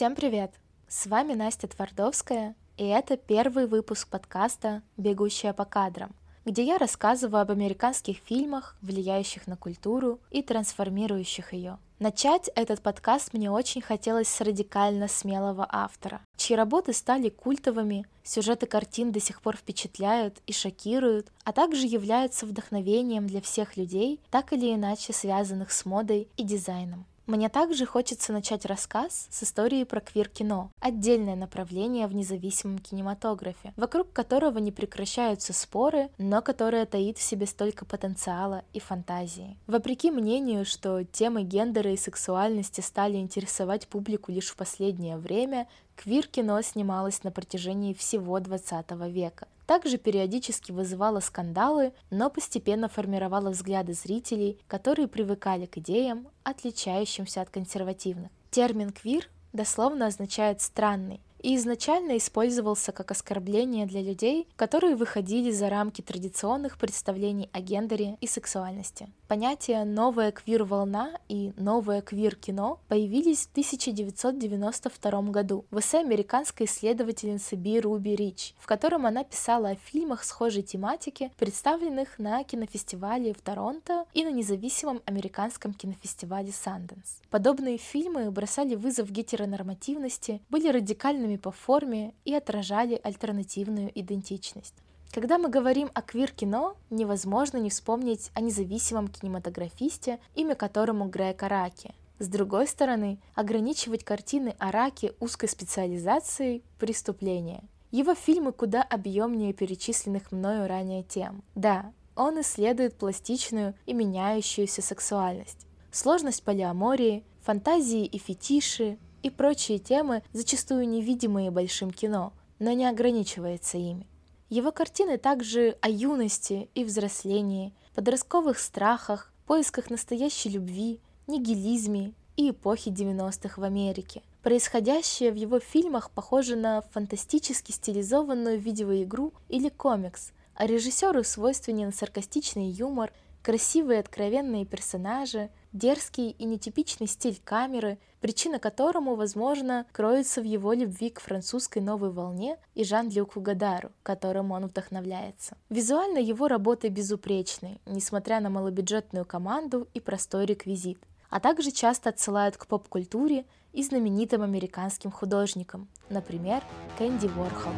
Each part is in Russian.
Всем привет! С вами Настя Твардовская, и это первый выпуск подкаста «Бегущая по кадрам», где я рассказываю об американских фильмах, влияющих на культуру и трансформирующих ее. Начать этот подкаст мне очень хотелось с радикально смелого автора, чьи работы стали культовыми, сюжеты картин до сих пор впечатляют и шокируют, а также являются вдохновением для всех людей, так или иначе связанных с модой и дизайном. Мне также хочется начать рассказ с истории про квир-кино, отдельное направление в независимом кинематографе, вокруг которого не прекращаются споры, но которое таит в себе столько потенциала и фантазии. Вопреки мнению, что темы гендера и сексуальности стали интересовать публику лишь в последнее время, квир-кино снималось на протяжении всего 20 века, также периодически вызывала скандалы, но постепенно формировала взгляды зрителей, которые привыкали к идеям, отличающимся от консервативных. Термин «квир» дословно означает «странный», и изначально использовался как оскорбление для людей, которые выходили за рамки традиционных представлений о гендере и сексуальности. Понятия «новая квир-волна» и «новое квир-кино» появились в 1992 году в эссе американской исследовательницы Би Руби Рич, в котором она писала о фильмах схожей тематики, представленных на кинофестивале в Торонто и на независимом американском кинофестивале Санденс. Подобные фильмы бросали вызов гетеронормативности, были радикальными по форме и отражали альтернативную идентичность. Когда мы говорим о квир-кино, невозможно не вспомнить о независимом кинематографисте, имя которому Грег Араки. С другой стороны, ограничивать картины Араки узкой специализацией – преступление. Его фильмы куда объемнее перечисленных мною ранее тем. Да, он исследует пластичную и меняющуюся сексуальность, сложность полиамории, фантазии и фетиши и прочие темы, зачастую невидимые большим кино, но не ограничивается ими. Его картины также о юности и взрослении, подростковых страхах, поисках настоящей любви, нигилизме и эпохе 90-х в Америке. Происходящее в его фильмах похоже на фантастически стилизованную видеоигру или комикс, а режиссеру свойственен саркастичный юмор, красивые откровенные персонажи, дерзкий и нетипичный стиль камеры, причина которому, возможно, кроется в его любви к французской новой волне и Жан-Люку Гадару, которым он вдохновляется. Визуально его работы безупречны, несмотря на малобюджетную команду и простой реквизит, а также часто отсылают к поп-культуре и знаменитым американским художникам, например, Кэнди Ворхол.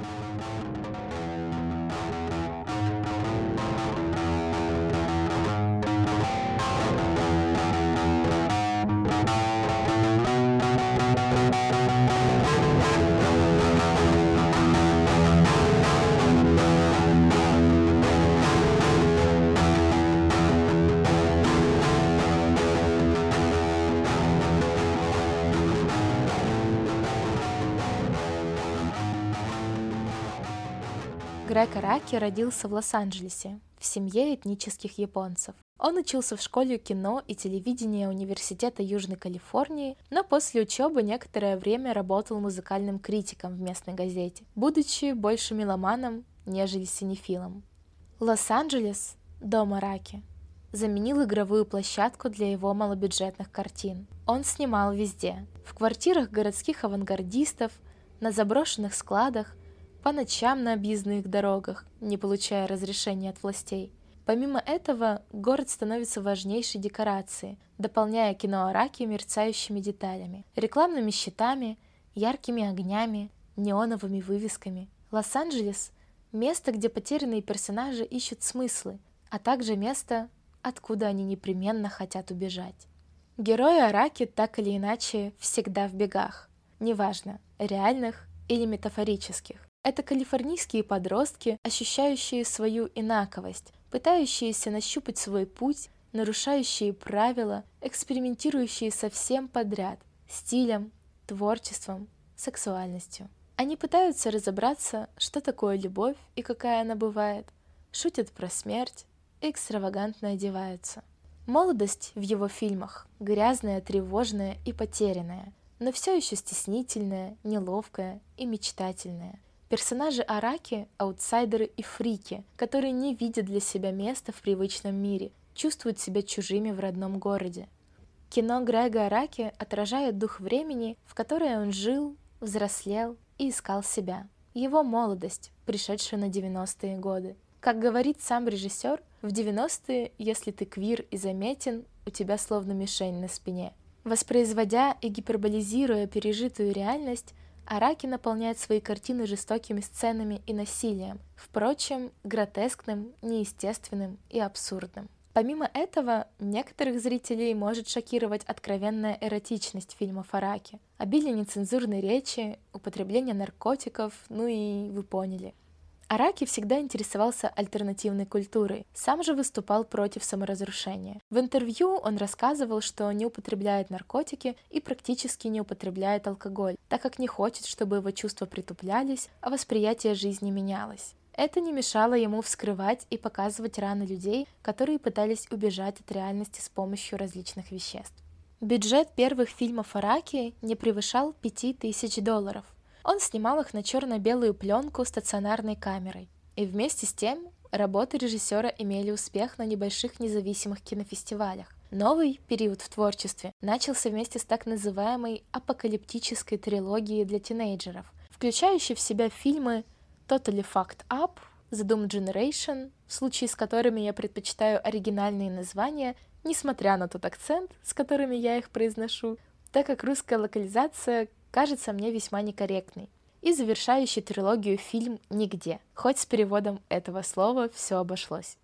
Грег Араки родился в Лос-Анджелесе, в семье этнических японцев. Он учился в школе кино и телевидения Университета Южной Калифорнии, но после учебы некоторое время работал музыкальным критиком в местной газете, будучи больше меломаном, нежели синефилом. Лос-Анджелес, дом Араки, заменил игровую площадку для его малобюджетных картин. Он снимал везде. В квартирах городских авангардистов, на заброшенных складах, по ночам на объездных дорогах, не получая разрешения от властей. Помимо этого, город становится важнейшей декорацией, дополняя кино Араки мерцающими деталями, рекламными щитами, яркими огнями, неоновыми вывесками. Лос-Анджелес — место, где потерянные персонажи ищут смыслы, а также место, откуда они непременно хотят убежать. Герои Араки так или иначе всегда в бегах, неважно, реальных или метафорических. Это калифорнийские подростки, ощущающие свою инаковость, пытающиеся нащупать свой путь, нарушающие правила, экспериментирующие со всем подряд – стилем, творчеством, сексуальностью. Они пытаются разобраться, что такое любовь и какая она бывает, шутят про смерть и экстравагантно одеваются. Молодость в его фильмах грязная, тревожная и потерянная, но все еще стеснительная, неловкая и мечтательная – Персонажи Араки – аутсайдеры и фрики, которые не видят для себя места в привычном мире, чувствуют себя чужими в родном городе. Кино Грега Араки отражает дух времени, в которое он жил, взрослел и искал себя. Его молодость, пришедшая на 90-е годы. Как говорит сам режиссер, в 90-е, если ты квир и заметен, у тебя словно мишень на спине. Воспроизводя и гиперболизируя пережитую реальность, Араки наполняет свои картины жестокими сценами и насилием, впрочем, гротескным, неестественным и абсурдным. Помимо этого, некоторых зрителей может шокировать откровенная эротичность фильма Фараки, обилие нецензурной речи, употребление наркотиков, ну и вы поняли. Араки всегда интересовался альтернативной культурой, сам же выступал против саморазрушения. В интервью он рассказывал, что не употребляет наркотики и практически не употребляет алкоголь, так как не хочет, чтобы его чувства притуплялись, а восприятие жизни менялось. Это не мешало ему вскрывать и показывать раны людей, которые пытались убежать от реальности с помощью различных веществ. Бюджет первых фильмов Араки не превышал 5000 долларов. Он снимал их на черно-белую пленку стационарной камерой. И вместе с тем работы режиссера имели успех на небольших независимых кинофестивалях. Новый период в творчестве начался вместе с так называемой апокалиптической трилогией для тинейджеров, включающей в себя фильмы Totally Fucked Up, The Doom Generation, в случае с которыми я предпочитаю оригинальные названия, несмотря на тот акцент, с которыми я их произношу, так как русская локализация кажется мне весьма некорректной. И завершающий трилогию фильм «Нигде», хоть с переводом этого слова все обошлось.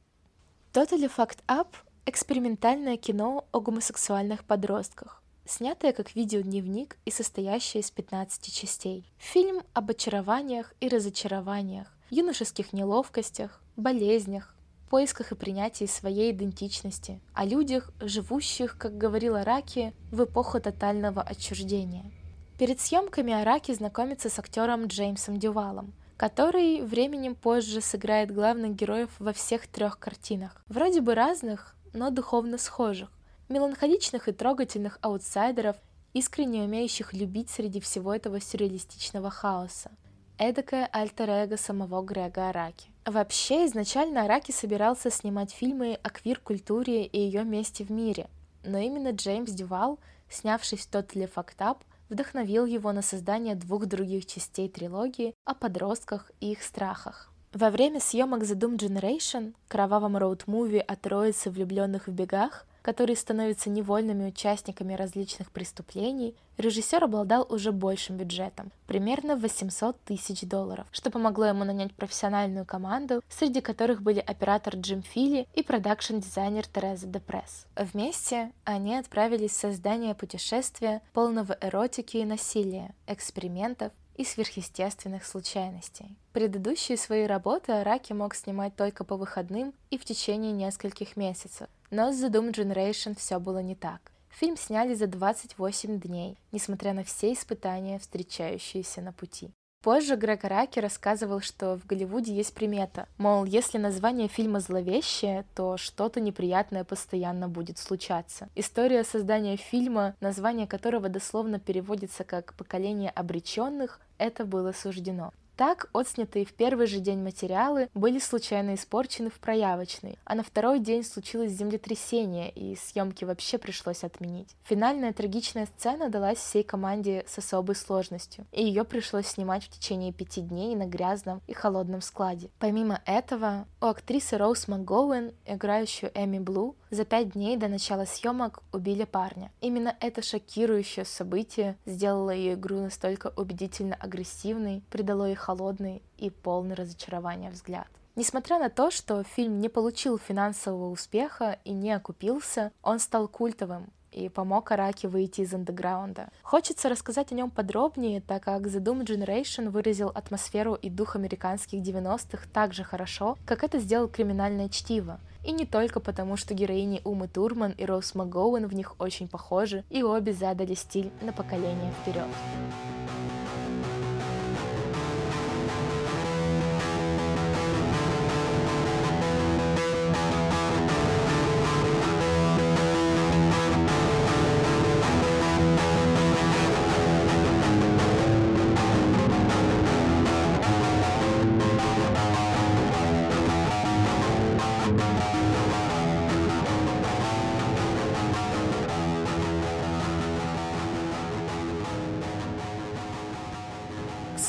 Totally Fucked Up — экспериментальное кино о гомосексуальных подростках, снятая как видеодневник и состоящая из 15 частей. Фильм об очарованиях и разочарованиях, юношеских неловкостях, болезнях, поисках и принятии своей идентичности, о людях, живущих, как говорила Раки, в эпоху тотального отчуждения. Перед съемками Араки знакомится с актером Джеймсом Дювалом, который временем позже сыграет главных героев во всех трех картинах. Вроде бы разных, но духовно схожих меланхоличных и трогательных аутсайдеров, искренне умеющих любить среди всего этого сюрреалистичного хаоса. Эдакое альтер-эго самого Грега Араки. Вообще, изначально Араки собирался снимать фильмы о квир-культуре и ее месте в мире, но именно Джеймс Дювал, снявшись в Totally Fucked Up, вдохновил его на создание двух других частей трилогии о подростках и их страхах. Во время съемок The Doom Generation, кровавом роуд-муви о троице влюбленных в бегах, которые становятся невольными участниками различных преступлений, режиссер обладал уже большим бюджетом, примерно 800 тысяч долларов, что помогло ему нанять профессиональную команду, среди которых были оператор Джим Филли и продакшн-дизайнер Тереза Депресс. Вместе они отправились в создание путешествия, полного эротики и насилия, экспериментов и сверхъестественных случайностей. Предыдущие свои работы Араки мог снимать только по выходным и в течение нескольких месяцев, но с The Doom Generation все было не так. Фильм сняли за 28 дней, несмотря на все испытания, встречающиеся на пути. Позже Грег Раки рассказывал, что в Голливуде есть примета. Мол, если название фильма зловещее, то что-то неприятное постоянно будет случаться. История создания фильма, название которого дословно переводится как «поколение обреченных», это было суждено. Так, отснятые в первый же день материалы были случайно испорчены в проявочной, а на второй день случилось землетрясение, и съемки вообще пришлось отменить. Финальная трагичная сцена далась всей команде с особой сложностью, и ее пришлось снимать в течение пяти дней на грязном и холодном складе. Помимо этого, у актрисы Роуз МакГоуэн, играющую Эми Блу, за пять дней до начала съемок убили парня. Именно это шокирующее событие сделало ее игру настолько убедительно агрессивной, придало ей холодный и полный разочарования взгляд. Несмотря на то, что фильм не получил финансового успеха и не окупился, он стал культовым и помог Араки выйти из андеграунда. Хочется рассказать о нем подробнее, так как The Doom Generation выразил атмосферу и дух американских 90-х так же хорошо, как это сделал криминальное чтиво. И не только потому, что героини Умы Турман и Роуз МакГоуэн в них очень похожи, и обе задали стиль на поколение вперед.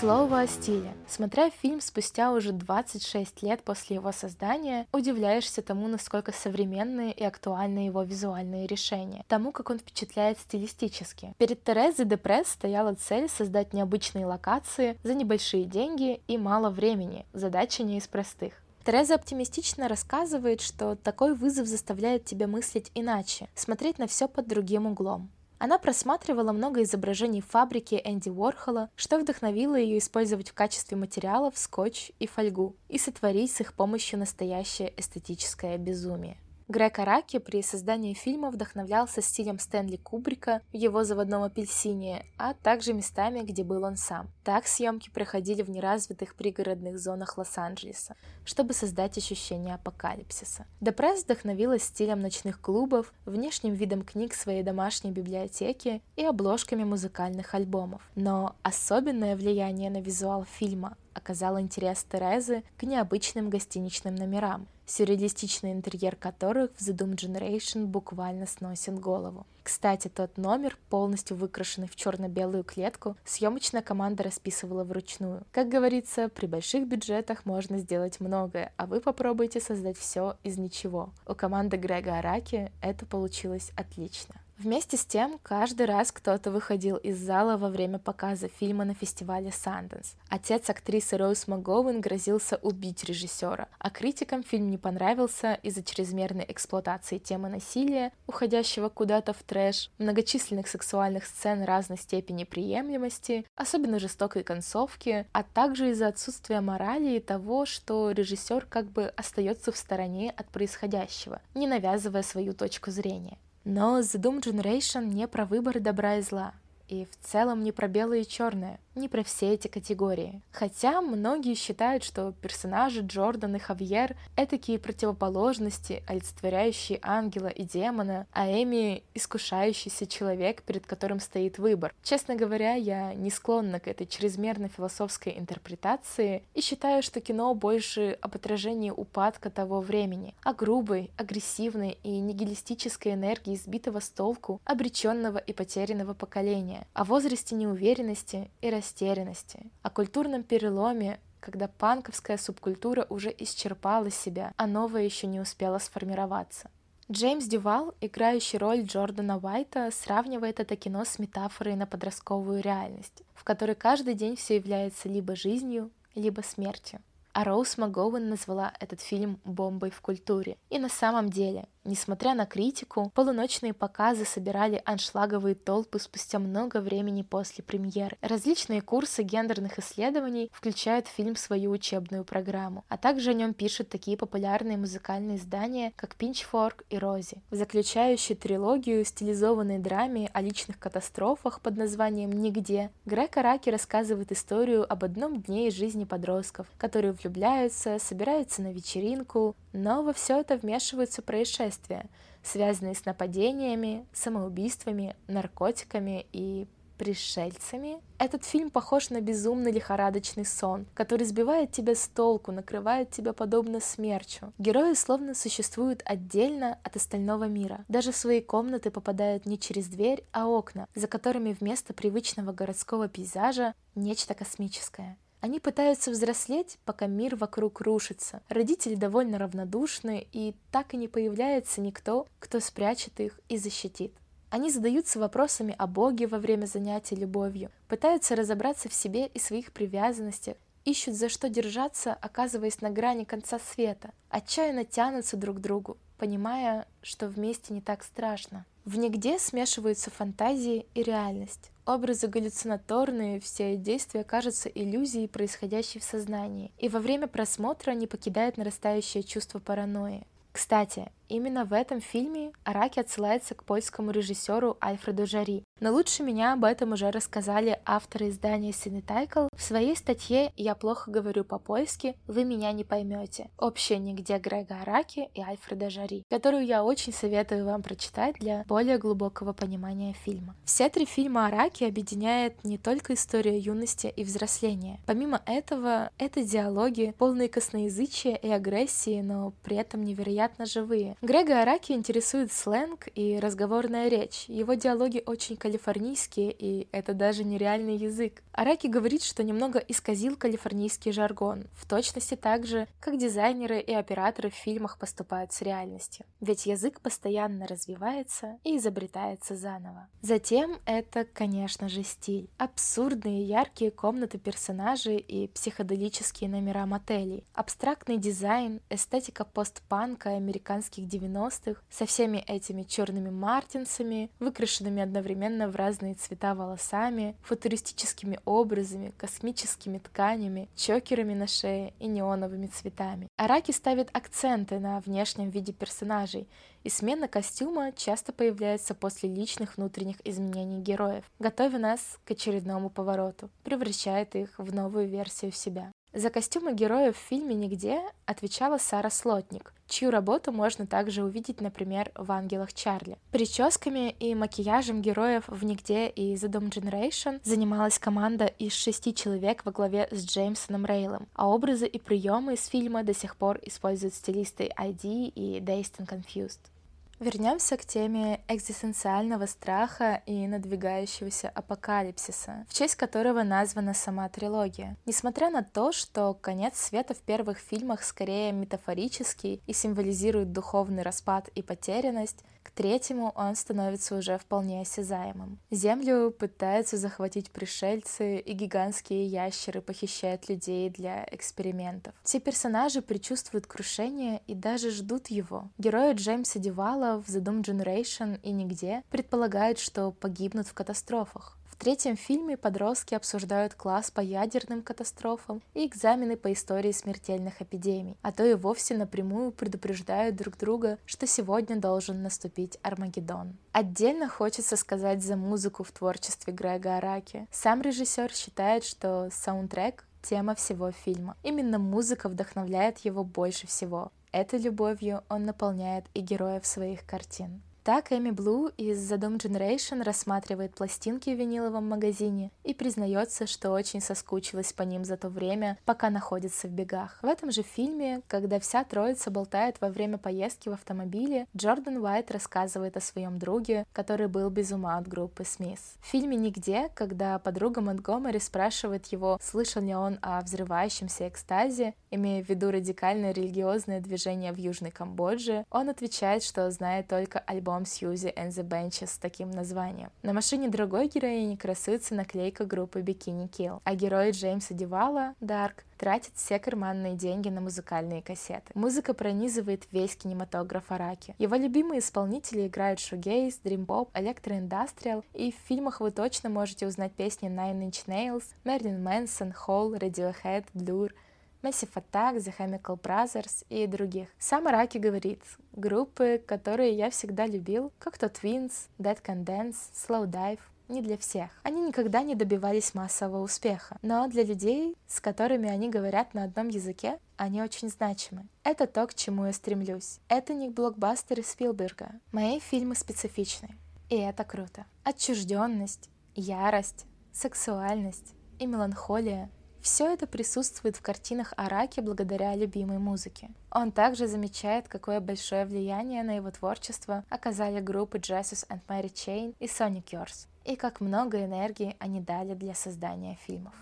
Слово о стиле. Смотря фильм спустя уже 26 лет после его создания, удивляешься тому, насколько современные и актуальны его визуальные решения, тому, как он впечатляет стилистически. Перед Терезой Депресс стояла цель создать необычные локации за небольшие деньги и мало времени, задача не из простых. Тереза оптимистично рассказывает, что такой вызов заставляет тебя мыслить иначе, смотреть на все под другим углом. Она просматривала много изображений фабрики Энди Уорхола, что вдохновило ее использовать в качестве материалов скотч и фольгу и сотворить с их помощью настоящее эстетическое безумие. Грег Араки при создании фильма вдохновлялся стилем Стэнли Кубрика в его «Заводном апельсине», а также местами, где был он сам. Так съемки проходили в неразвитых пригородных зонах Лос-Анджелеса, чтобы создать ощущение апокалипсиса. Депресс вдохновилась стилем ночных клубов, внешним видом книг своей домашней библиотеки и обложками музыкальных альбомов. Но особенное влияние на визуал фильма оказал интерес Терезы к необычным гостиничным номерам, сюрреалистичный интерьер которых в The Doom Generation буквально сносит голову. Кстати, тот номер, полностью выкрашенный в черно-белую клетку, съемочная команда расписывала вручную. Как говорится, при больших бюджетах можно сделать многое, а вы попробуйте создать все из ничего. У команды Грега Араки это получилось отлично. Вместе с тем, каждый раз кто-то выходил из зала во время показа фильма на фестивале Санденс. Отец актрисы Роуз МакГоуэн грозился убить режиссера, а критикам фильм не понравился из-за чрезмерной эксплуатации темы насилия, уходящего куда-то в трэш, многочисленных сексуальных сцен разной степени приемлемости, особенно жестокой концовки, а также из-за отсутствия морали и того, что режиссер как бы остается в стороне от происходящего, не навязывая свою точку зрения. Но The Doom Generation не про выбор добра и зла, и в целом не про белое и черное, не про все эти категории. Хотя многие считают, что персонажи Джордан и Хавьер — такие противоположности, олицетворяющие ангела и демона, а Эми — искушающийся человек, перед которым стоит выбор. Честно говоря, я не склонна к этой чрезмерно философской интерпретации и считаю, что кино больше об отражении упадка того времени, о грубой, агрессивной и нигилистической энергии сбитого с толку, обреченного и потерянного поколения, о возрасте неуверенности и растерянности, о культурном переломе, когда панковская субкультура уже исчерпала себя, а новая еще не успела сформироваться. Джеймс Дювал, играющий роль Джордана Уайта, сравнивает это кино с метафорой на подростковую реальность, в которой каждый день все является либо жизнью, либо смертью. А Роуз МакГоуэн назвала этот фильм «бомбой в культуре». И на самом деле, Несмотря на критику, полуночные показы собирали аншлаговые толпы спустя много времени после премьеры. Различные курсы гендерных исследований включают в фильм в свою учебную программу, а также о нем пишут такие популярные музыкальные издания, как Pitchfork и Рози. В заключающей трилогию стилизованной драме о личных катастрофах под названием «Нигде» Грег Араки рассказывает историю об одном дне из жизни подростков, которые влюбляются, собираются на вечеринку, но во все это вмешиваются происшествия, связанные с нападениями, самоубийствами, наркотиками и пришельцами. Этот фильм похож на безумный лихорадочный сон, который сбивает тебя с толку, накрывает тебя подобно смерчу. Герои словно существуют отдельно от остального мира. Даже в свои комнаты попадают не через дверь, а окна, за которыми вместо привычного городского пейзажа нечто космическое. Они пытаются взрослеть, пока мир вокруг рушится. Родители довольно равнодушны, и так и не появляется никто, кто спрячет их и защитит. Они задаются вопросами о Боге во время занятий любовью, пытаются разобраться в себе и своих привязанностях, ищут за что держаться, оказываясь на грани конца света, отчаянно тянутся друг к другу, понимая, что вместе не так страшно. В нигде смешиваются фантазии и реальность. Образы галлюцинаторные, все действия кажутся иллюзией, происходящей в сознании, и во время просмотра не покидает нарастающее чувство паранойи. Кстати, Именно в этом фильме Араки отсылается к польскому режиссеру Альфреду Жари. Но лучше меня об этом уже рассказали авторы издания Cinetайкл в своей статье «Я плохо говорю по-польски, вы меня не поймете. Общее нигде Грега Араки и Альфреда Жари», которую я очень советую вам прочитать для более глубокого понимания фильма. Все три фильма Араки объединяет не только история юности и взросления. Помимо этого, это диалоги, полные косноязычия и агрессии, но при этом невероятно живые. Грега Араки интересует сленг и разговорная речь. Его диалоги очень калифорнийские, и это даже нереальный язык. Араки говорит, что немного исказил калифорнийский жаргон, в точности так же, как дизайнеры и операторы в фильмах поступают с реальностью. Ведь язык постоянно развивается и изобретается заново. Затем это, конечно же, стиль. Абсурдные яркие комнаты персонажей и психоделические номера мотелей. Абстрактный дизайн, эстетика постпанка американских 90-х со всеми этими черными мартинсами, выкрашенными одновременно в разные цвета волосами, футуристическими образами, космическими тканями, чокерами на шее и неоновыми цветами. Араки ставит акценты на внешнем виде персонажей, и смена костюма часто появляется после личных внутренних изменений героев, готовя нас к очередному повороту, превращает их в новую версию себя. За костюмы героев в фильме «Нигде» отвечала Сара Слотник, чью работу можно также увидеть, например, в «Ангелах Чарли». Прическами и макияжем героев в «Нигде» и «The Dom Generation» занималась команда из шести человек во главе с Джеймсоном Рейлом, а образы и приемы из фильма до сих пор используют стилисты ID и Dazed and Confused. Вернемся к теме экзистенциального страха и надвигающегося апокалипсиса, в честь которого названа сама трилогия. Несмотря на то, что конец света в первых фильмах скорее метафорический и символизирует духовный распад и потерянность, к третьему он становится уже вполне осязаемым. Землю пытаются захватить пришельцы, и гигантские ящеры похищают людей для экспериментов. Все персонажи предчувствуют крушение и даже ждут его. Герои Джеймса Дивала в The Doom Generation и «Нигде» предполагают, что погибнут в катастрофах третьем фильме подростки обсуждают класс по ядерным катастрофам и экзамены по истории смертельных эпидемий, а то и вовсе напрямую предупреждают друг друга, что сегодня должен наступить Армагеддон. Отдельно хочется сказать за музыку в творчестве Грега Араки. Сам режиссер считает, что саундтрек — тема всего фильма. Именно музыка вдохновляет его больше всего. Этой любовью он наполняет и героев своих картин. Так Эми Блу из The Doom Generation рассматривает пластинки в виниловом магазине и признается, что очень соскучилась по ним за то время, пока находится в бегах. В этом же фильме, когда вся троица болтает во время поездки в автомобиле, Джордан Уайт рассказывает о своем друге, который был без ума от группы Смис. В фильме «Нигде», когда подруга Монтгомери спрашивает его, слышал ли он о взрывающемся экстазе, имея в виду радикальное религиозное движение в Южной Камбодже, он отвечает, что знает только альбом альбом Сьюзи and the Benches с таким названием. На машине другой героини красуется наклейка группы Bikini Kill, а герой Джеймса Дивала, Дарк, тратит все карманные деньги на музыкальные кассеты. Музыка пронизывает весь кинематограф Араки. Его любимые исполнители играют шугейс, дримпоп, электроиндастриал, и в фильмах вы точно можете узнать песни Nine Inch Nails, Мерлин Мэнсон, Холл, Radiohead, Blur — Massive Attack, The Chemical Brothers и других. Сам Араки говорит, группы, которые я всегда любил, как то Twins, Dead Can Dance, Slow Dive, не для всех. Они никогда не добивались массового успеха, но для людей, с которыми они говорят на одном языке, они очень значимы. Это то, к чему я стремлюсь. Это не блокбастеры Спилберга. Мои фильмы специфичны. И это круто. Отчужденность, ярость, сексуальность и меланхолия все это присутствует в картинах Араки благодаря любимой музыке. Он также замечает, какое большое влияние на его творчество оказали группы Jesus and Mary Chain и Sonic Yours, и как много энергии они дали для создания фильмов.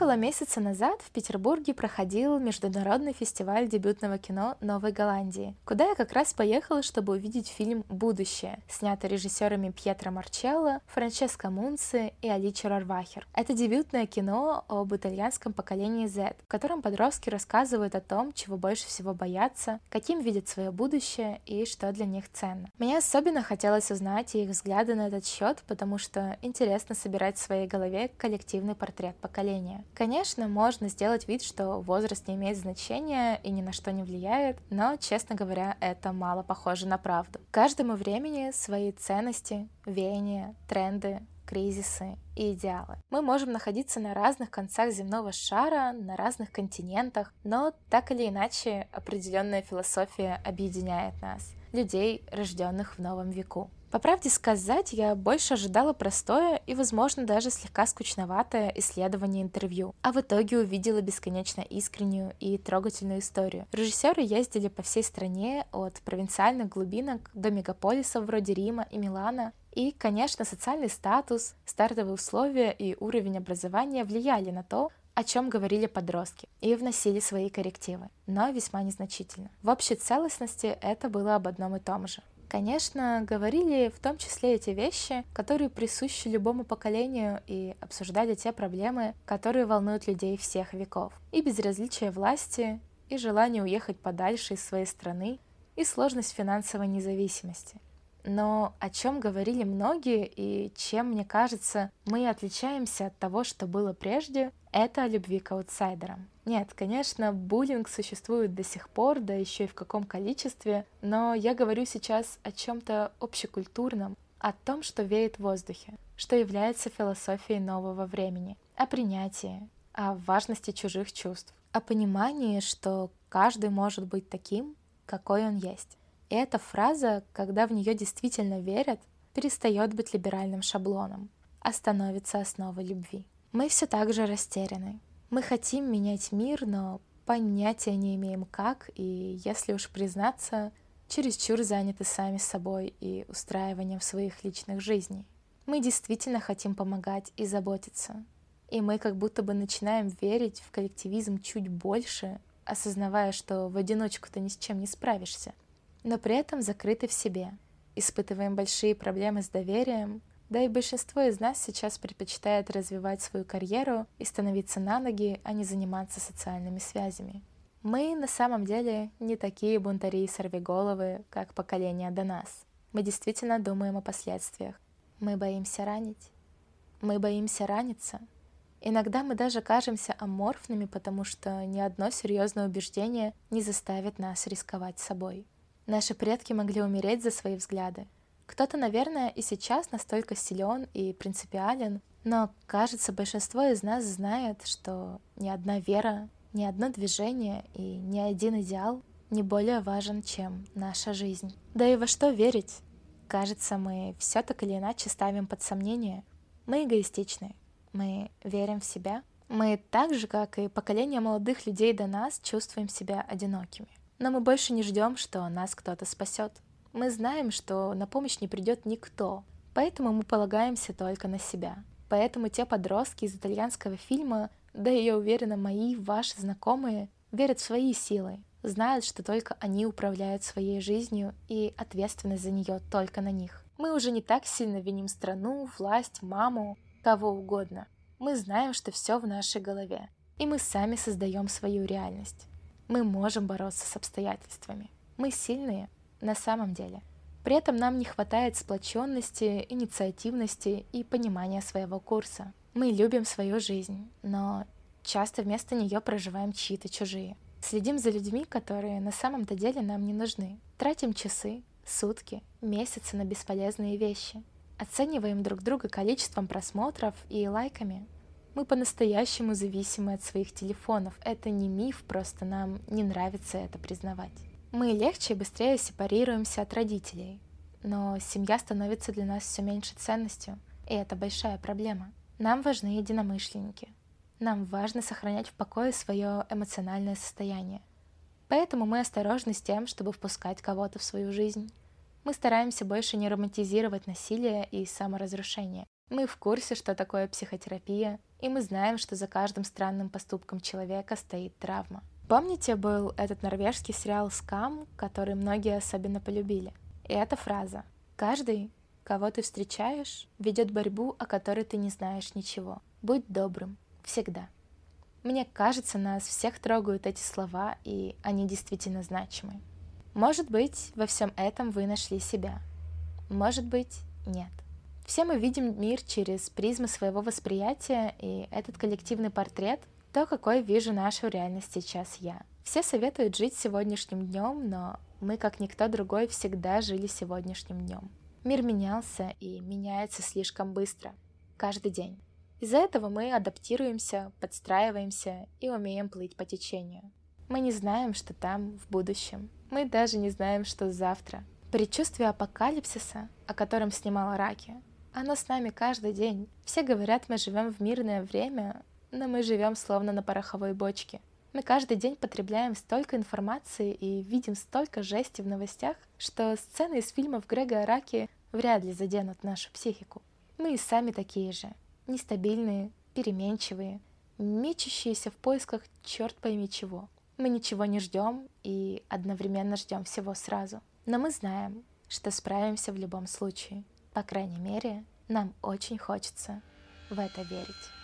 Около месяца назад в Петербурге проходил международный фестиваль дебютного кино Новой Голландии, куда я как раз поехала, чтобы увидеть фильм «Будущее», снятый режиссерами Пьетро Марчелло, Франческо Мунци и Аличо Рарвахер. Это дебютное кино об итальянском поколении Z, в котором подростки рассказывают о том, чего больше всего боятся, каким видят свое будущее и что для них ценно. Мне особенно хотелось узнать их взгляды на этот счет, потому что интересно собирать в своей голове коллективный портрет поколения. Конечно, можно сделать вид, что возраст не имеет значения и ни на что не влияет, но, честно говоря, это мало похоже на правду. Каждому времени свои ценности, веяния, тренды, кризисы и идеалы. Мы можем находиться на разных концах земного шара, на разных континентах, но так или иначе определенная философия объединяет нас, людей, рожденных в новом веку. По правде сказать, я больше ожидала простое и, возможно, даже слегка скучноватое исследование интервью, а в итоге увидела бесконечно искреннюю и трогательную историю. Режиссеры ездили по всей стране от провинциальных глубинок до мегаполисов вроде Рима и Милана, и, конечно, социальный статус, стартовые условия и уровень образования влияли на то, о чем говорили подростки, и вносили свои коррективы, но весьма незначительно. В общей целостности это было об одном и том же. Конечно, говорили в том числе эти вещи, которые присущи любому поколению, и обсуждали те проблемы, которые волнуют людей всех веков. И безразличие власти, и желание уехать подальше из своей страны, и сложность финансовой независимости. Но о чем говорили многие и чем, мне кажется, мы отличаемся от того, что было прежде, это о любви к аутсайдерам. Нет, конечно, буллинг существует до сих пор, да еще и в каком количестве, но я говорю сейчас о чем-то общекультурном, о том, что веет в воздухе, что является философией нового времени, о принятии, о важности чужих чувств, о понимании, что каждый может быть таким, какой он есть. И эта фраза, когда в нее действительно верят, перестает быть либеральным шаблоном, а становится основой любви. Мы все так же растеряны. Мы хотим менять мир, но понятия не имеем как, и, если уж признаться, чересчур заняты сами собой и устраиванием своих личных жизней. Мы действительно хотим помогать и заботиться. И мы как будто бы начинаем верить в коллективизм чуть больше, осознавая, что в одиночку ты ни с чем не справишься но при этом закрыты в себе. Испытываем большие проблемы с доверием, да и большинство из нас сейчас предпочитает развивать свою карьеру и становиться на ноги, а не заниматься социальными связями. Мы на самом деле не такие бунтари и сорвиголовы, как поколение до нас. Мы действительно думаем о последствиях. Мы боимся ранить. Мы боимся раниться. Иногда мы даже кажемся аморфными, потому что ни одно серьезное убеждение не заставит нас рисковать собой. Наши предки могли умереть за свои взгляды. Кто-то, наверное, и сейчас настолько силен и принципиален, но, кажется, большинство из нас знает, что ни одна вера, ни одно движение и ни один идеал не более важен, чем наша жизнь. Да и во что верить? Кажется, мы все так или иначе ставим под сомнение. Мы эгоистичны, мы верим в себя. Мы так же, как и поколение молодых людей до нас, чувствуем себя одинокими. Но мы больше не ждем, что нас кто-то спасет. Мы знаем, что на помощь не придет никто, поэтому мы полагаемся только на себя. Поэтому те подростки из итальянского фильма, да и я уверена, мои, ваши знакомые, верят в свои силы, знают, что только они управляют своей жизнью и ответственность за нее только на них. Мы уже не так сильно виним страну, власть, маму, кого угодно. Мы знаем, что все в нашей голове, и мы сами создаем свою реальность. Мы можем бороться с обстоятельствами. Мы сильные на самом деле. При этом нам не хватает сплоченности, инициативности и понимания своего курса. Мы любим свою жизнь, но часто вместо нее проживаем чьи-то чужие. Следим за людьми, которые на самом-то деле нам не нужны. Тратим часы, сутки, месяцы на бесполезные вещи. Оцениваем друг друга количеством просмотров и лайками, мы по-настоящему зависимы от своих телефонов. Это не миф, просто нам не нравится это признавать. Мы легче и быстрее сепарируемся от родителей, но семья становится для нас все меньше ценностью, и это большая проблема. Нам важны единомышленники. Нам важно сохранять в покое свое эмоциональное состояние. Поэтому мы осторожны с тем, чтобы впускать кого-то в свою жизнь. Мы стараемся больше не романтизировать насилие и саморазрушение. Мы в курсе, что такое психотерапия, И мы знаем, что за каждым странным поступком человека стоит травма. Помните, был этот норвежский сериал «Скам», который многие особенно полюбили? И эта фраза «Каждый, кого ты встречаешь, ведет борьбу, о которой ты не знаешь ничего. Будь добрым. Всегда». Мне кажется, нас всех трогают эти слова, и они действительно значимы. Может быть, во всем этом вы нашли себя. Может быть, нет. Все мы видим мир через призму своего восприятия, и этот коллективный портрет — то, какой вижу нашу реальность сейчас я. Все советуют жить сегодняшним днем, но мы, как никто другой, всегда жили сегодняшним днем. Мир менялся и меняется слишком быстро, каждый день. Из-за этого мы адаптируемся, подстраиваемся и умеем плыть по течению. Мы не знаем, что там в будущем. Мы даже не знаем, что завтра. Предчувствие апокалипсиса, о котором снимала Раки, оно с нами каждый день. Все говорят, мы живем в мирное время, но мы живем словно на пороховой бочке. Мы каждый день потребляем столько информации и видим столько жести в новостях, что сцены из фильмов Грега Араки вряд ли заденут нашу психику. Мы и сами такие же нестабильные, переменчивые, мечущиеся в поисках черт пойми чего. Мы ничего не ждем и одновременно ждем всего сразу. Но мы знаем, что справимся в любом случае. По крайней мере, нам очень хочется в это верить.